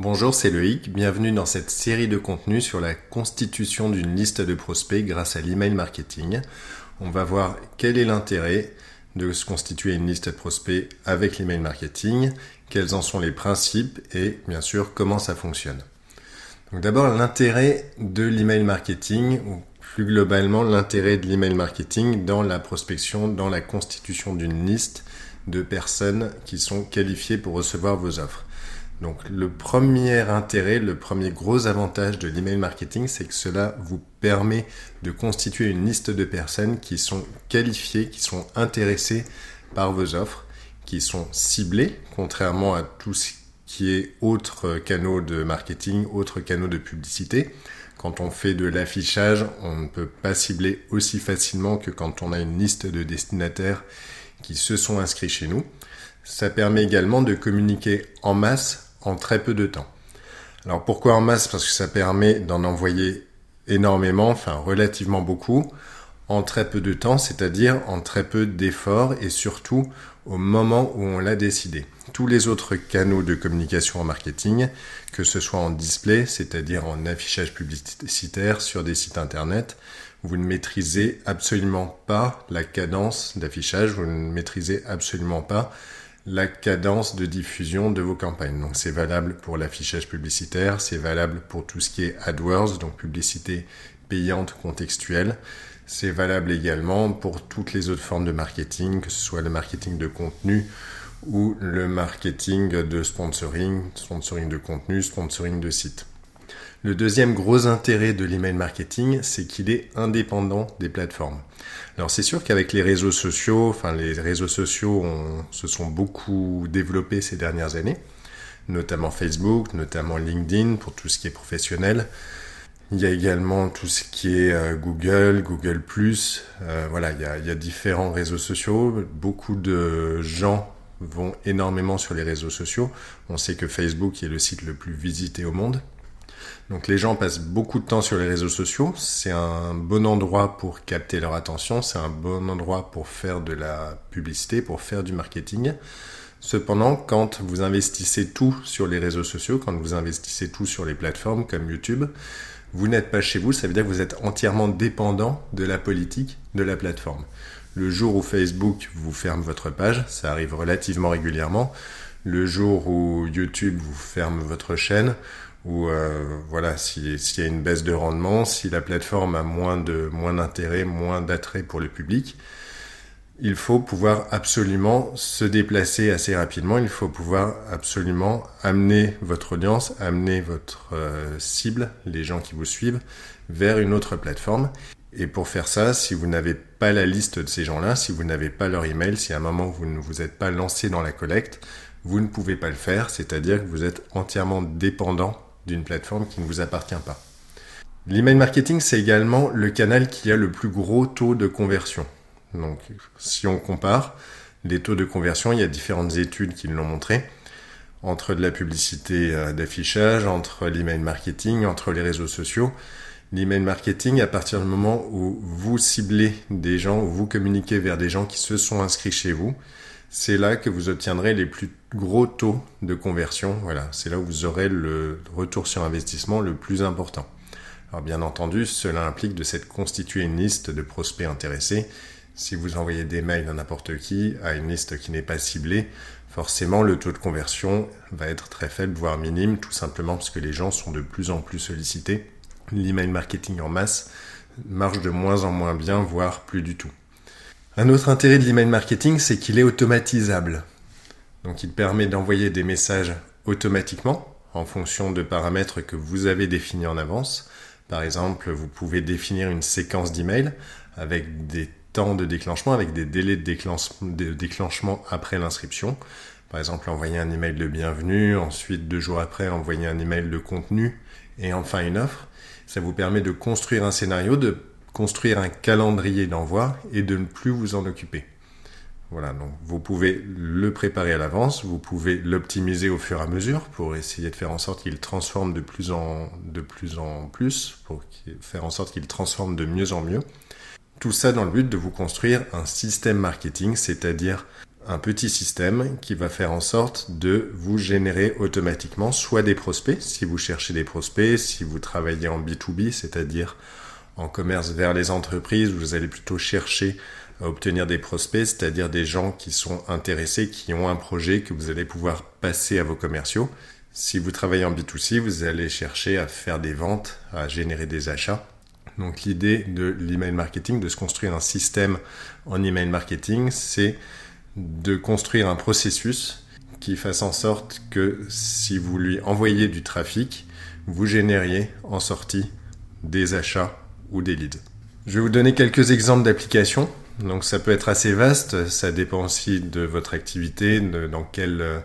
Bonjour, c'est Loïc. Bienvenue dans cette série de contenus sur la constitution d'une liste de prospects grâce à l'email marketing. On va voir quel est l'intérêt de se constituer une liste de prospects avec l'email marketing, quels en sont les principes et bien sûr comment ça fonctionne. Donc d'abord l'intérêt de l'email marketing ou plus globalement l'intérêt de l'email marketing dans la prospection, dans la constitution d'une liste de personnes qui sont qualifiées pour recevoir vos offres. Donc le premier intérêt, le premier gros avantage de l'email marketing, c'est que cela vous permet de constituer une liste de personnes qui sont qualifiées, qui sont intéressées par vos offres, qui sont ciblées, contrairement à tout ce qui est autres canaux de marketing, autres canaux de publicité. Quand on fait de l'affichage, on ne peut pas cibler aussi facilement que quand on a une liste de destinataires qui se sont inscrits chez nous. Ça permet également de communiquer en masse très peu de temps. Alors pourquoi en masse? Parce que ça permet d'en envoyer énormément, enfin relativement beaucoup, en très peu de temps, c'est-à-dire en très peu d'efforts et surtout au moment où on l'a décidé. Tous les autres canaux de communication en marketing, que ce soit en display, c'est-à-dire en affichage publicitaire sur des sites internet, vous ne maîtrisez absolument pas la cadence d'affichage, vous ne maîtrisez absolument pas la cadence de diffusion de vos campagnes. Donc c'est valable pour l'affichage publicitaire, c'est valable pour tout ce qui est AdWords, donc publicité payante contextuelle. C'est valable également pour toutes les autres formes de marketing, que ce soit le marketing de contenu ou le marketing de sponsoring, sponsoring de contenu, sponsoring de site. Le deuxième gros intérêt de l'email marketing, c'est qu'il est indépendant des plateformes. Alors c'est sûr qu'avec les réseaux sociaux, enfin les réseaux sociaux se sont beaucoup développés ces dernières années, notamment Facebook, notamment LinkedIn pour tout ce qui est professionnel. Il y a également tout ce qui est euh, Google, Google euh, voilà, il y, a, il y a différents réseaux sociaux. Beaucoup de gens vont énormément sur les réseaux sociaux. On sait que Facebook est le site le plus visité au monde. Donc les gens passent beaucoup de temps sur les réseaux sociaux. C'est un bon endroit pour capter leur attention. C'est un bon endroit pour faire de la publicité, pour faire du marketing. Cependant, quand vous investissez tout sur les réseaux sociaux, quand vous investissez tout sur les plateformes comme YouTube, vous n'êtes pas chez vous, ça veut dire que vous êtes entièrement dépendant de la politique de la plateforme. Le jour où Facebook vous ferme votre page, ça arrive relativement régulièrement, le jour où YouTube vous ferme votre chaîne, ou euh, voilà, s'il y a une baisse de rendement, si la plateforme a moins de moins d'intérêt, moins d'attrait pour le public, il faut pouvoir absolument se déplacer assez rapidement. Il faut pouvoir absolument amener votre audience, amener votre euh, cible, les gens qui vous suivent, vers une autre plateforme. Et pour faire ça, si vous n'avez pas la liste de ces gens-là, si vous n'avez pas leur email, si à un moment vous ne vous êtes pas lancé dans la collecte, vous ne pouvez pas le faire, c'est-à-dire que vous êtes entièrement dépendant d'une plateforme qui ne vous appartient pas. L'email marketing, c'est également le canal qui a le plus gros taux de conversion. Donc, si on compare les taux de conversion, il y a différentes études qui l'ont montré, entre de la publicité euh, d'affichage, entre l'email marketing, entre les réseaux sociaux. L'email marketing, à partir du moment où vous ciblez des gens, où vous communiquez vers des gens qui se sont inscrits chez vous, c'est là que vous obtiendrez les plus gros taux de conversion. Voilà, c'est là où vous aurez le retour sur investissement le plus important. Alors bien entendu, cela implique de s'être constitué une liste de prospects intéressés. Si vous envoyez des mails à n'importe qui, à une liste qui n'est pas ciblée, forcément le taux de conversion va être très faible, voire minime, tout simplement parce que les gens sont de plus en plus sollicités. L'email marketing en masse marche de moins en moins bien, voire plus du tout. Un autre intérêt de l'email marketing, c'est qu'il est automatisable. Donc il permet d'envoyer des messages automatiquement en fonction de paramètres que vous avez définis en avance. Par exemple, vous pouvez définir une séquence d'emails avec des temps de déclenchement, avec des délais de déclenchement après l'inscription. Par exemple, envoyer un email de bienvenue, ensuite deux jours après, envoyer un email de contenu et enfin une offre. Ça vous permet de construire un scénario, de construire un calendrier d'envoi et de ne plus vous en occuper. Voilà, donc vous pouvez le préparer à l'avance, vous pouvez l'optimiser au fur et à mesure pour essayer de faire en sorte qu'il transforme de plus en, de plus en plus, pour faire en sorte qu'il transforme de mieux en mieux. Tout ça dans le but de vous construire un système marketing, c'est-à-dire un petit système qui va faire en sorte de vous générer automatiquement soit des prospects, si vous cherchez des prospects, si vous travaillez en B2B, c'est-à-dire en commerce vers les entreprises, vous allez plutôt chercher obtenir des prospects, c'est-à-dire des gens qui sont intéressés, qui ont un projet que vous allez pouvoir passer à vos commerciaux. Si vous travaillez en B2C, vous allez chercher à faire des ventes, à générer des achats. Donc l'idée de l'email marketing, de se construire un système en email marketing, c'est de construire un processus qui fasse en sorte que si vous lui envoyez du trafic, vous génériez en sortie des achats ou des leads. Je vais vous donner quelques exemples d'applications. Donc ça peut être assez vaste, ça dépend aussi de votre activité, dans, quelle,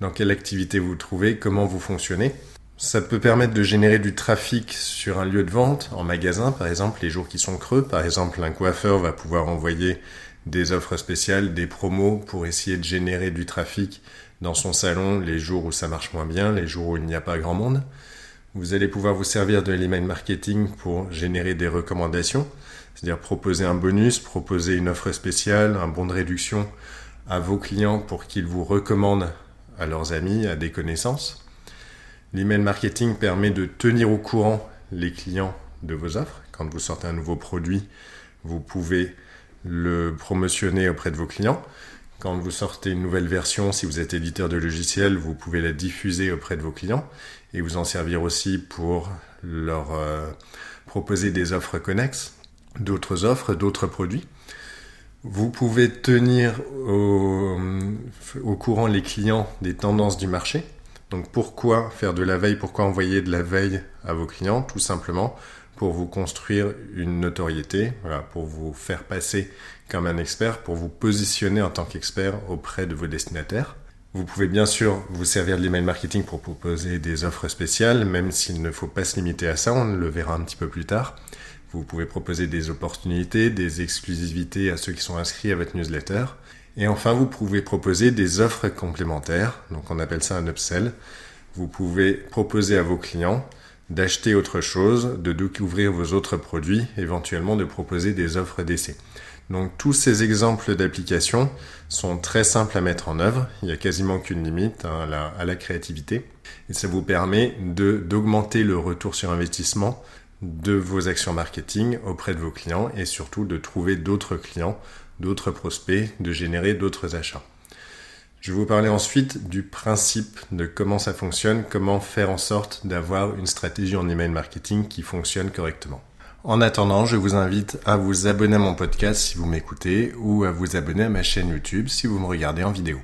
dans quelle activité vous vous trouvez, comment vous fonctionnez. Ça peut permettre de générer du trafic sur un lieu de vente, en magasin par exemple, les jours qui sont creux. Par exemple, un coiffeur va pouvoir envoyer des offres spéciales, des promos pour essayer de générer du trafic dans son salon les jours où ça marche moins bien, les jours où il n'y a pas grand monde. Vous allez pouvoir vous servir de l'email marketing pour générer des recommandations, c'est-à-dire proposer un bonus, proposer une offre spéciale, un bon de réduction à vos clients pour qu'ils vous recommandent à leurs amis, à des connaissances. L'email marketing permet de tenir au courant les clients de vos offres. Quand vous sortez un nouveau produit, vous pouvez le promotionner auprès de vos clients. Quand vous sortez une nouvelle version, si vous êtes éditeur de logiciel, vous pouvez la diffuser auprès de vos clients et vous en servir aussi pour leur euh, proposer des offres connexes, d'autres offres, d'autres produits. Vous pouvez tenir au, au, courant les clients des tendances du marché. Donc pourquoi faire de la veille? Pourquoi envoyer de la veille à vos clients? Tout simplement pour vous construire une notoriété, pour vous faire passer comme un expert, pour vous positionner en tant qu'expert auprès de vos destinataires. Vous pouvez bien sûr vous servir de l'email marketing pour proposer des offres spéciales, même s'il ne faut pas se limiter à ça, on le verra un petit peu plus tard. Vous pouvez proposer des opportunités, des exclusivités à ceux qui sont inscrits à votre newsletter. Et enfin, vous pouvez proposer des offres complémentaires, donc on appelle ça un upsell. Vous pouvez proposer à vos clients d'acheter autre chose, de découvrir vos autres produits, éventuellement de proposer des offres d'essai. Donc tous ces exemples d'applications sont très simples à mettre en œuvre, il n'y a quasiment qu'une limite hein, à, la, à, la, créativité, et ça vous permet d'augmenter le retour sur investissement de vos actions marketing auprès de vos clients et surtout de trouver d'autres clients, d'autres prospects, de générer d'autres achats. Je vais vous parler ensuite du principe de comment ça fonctionne, comment faire en sorte d'avoir une stratégie en email marketing qui fonctionne correctement. En attendant, je vous invite à vous abonner à mon podcast si vous m'écoutez ou à vous abonner à ma chaîne YouTube si vous me regardez en vidéo.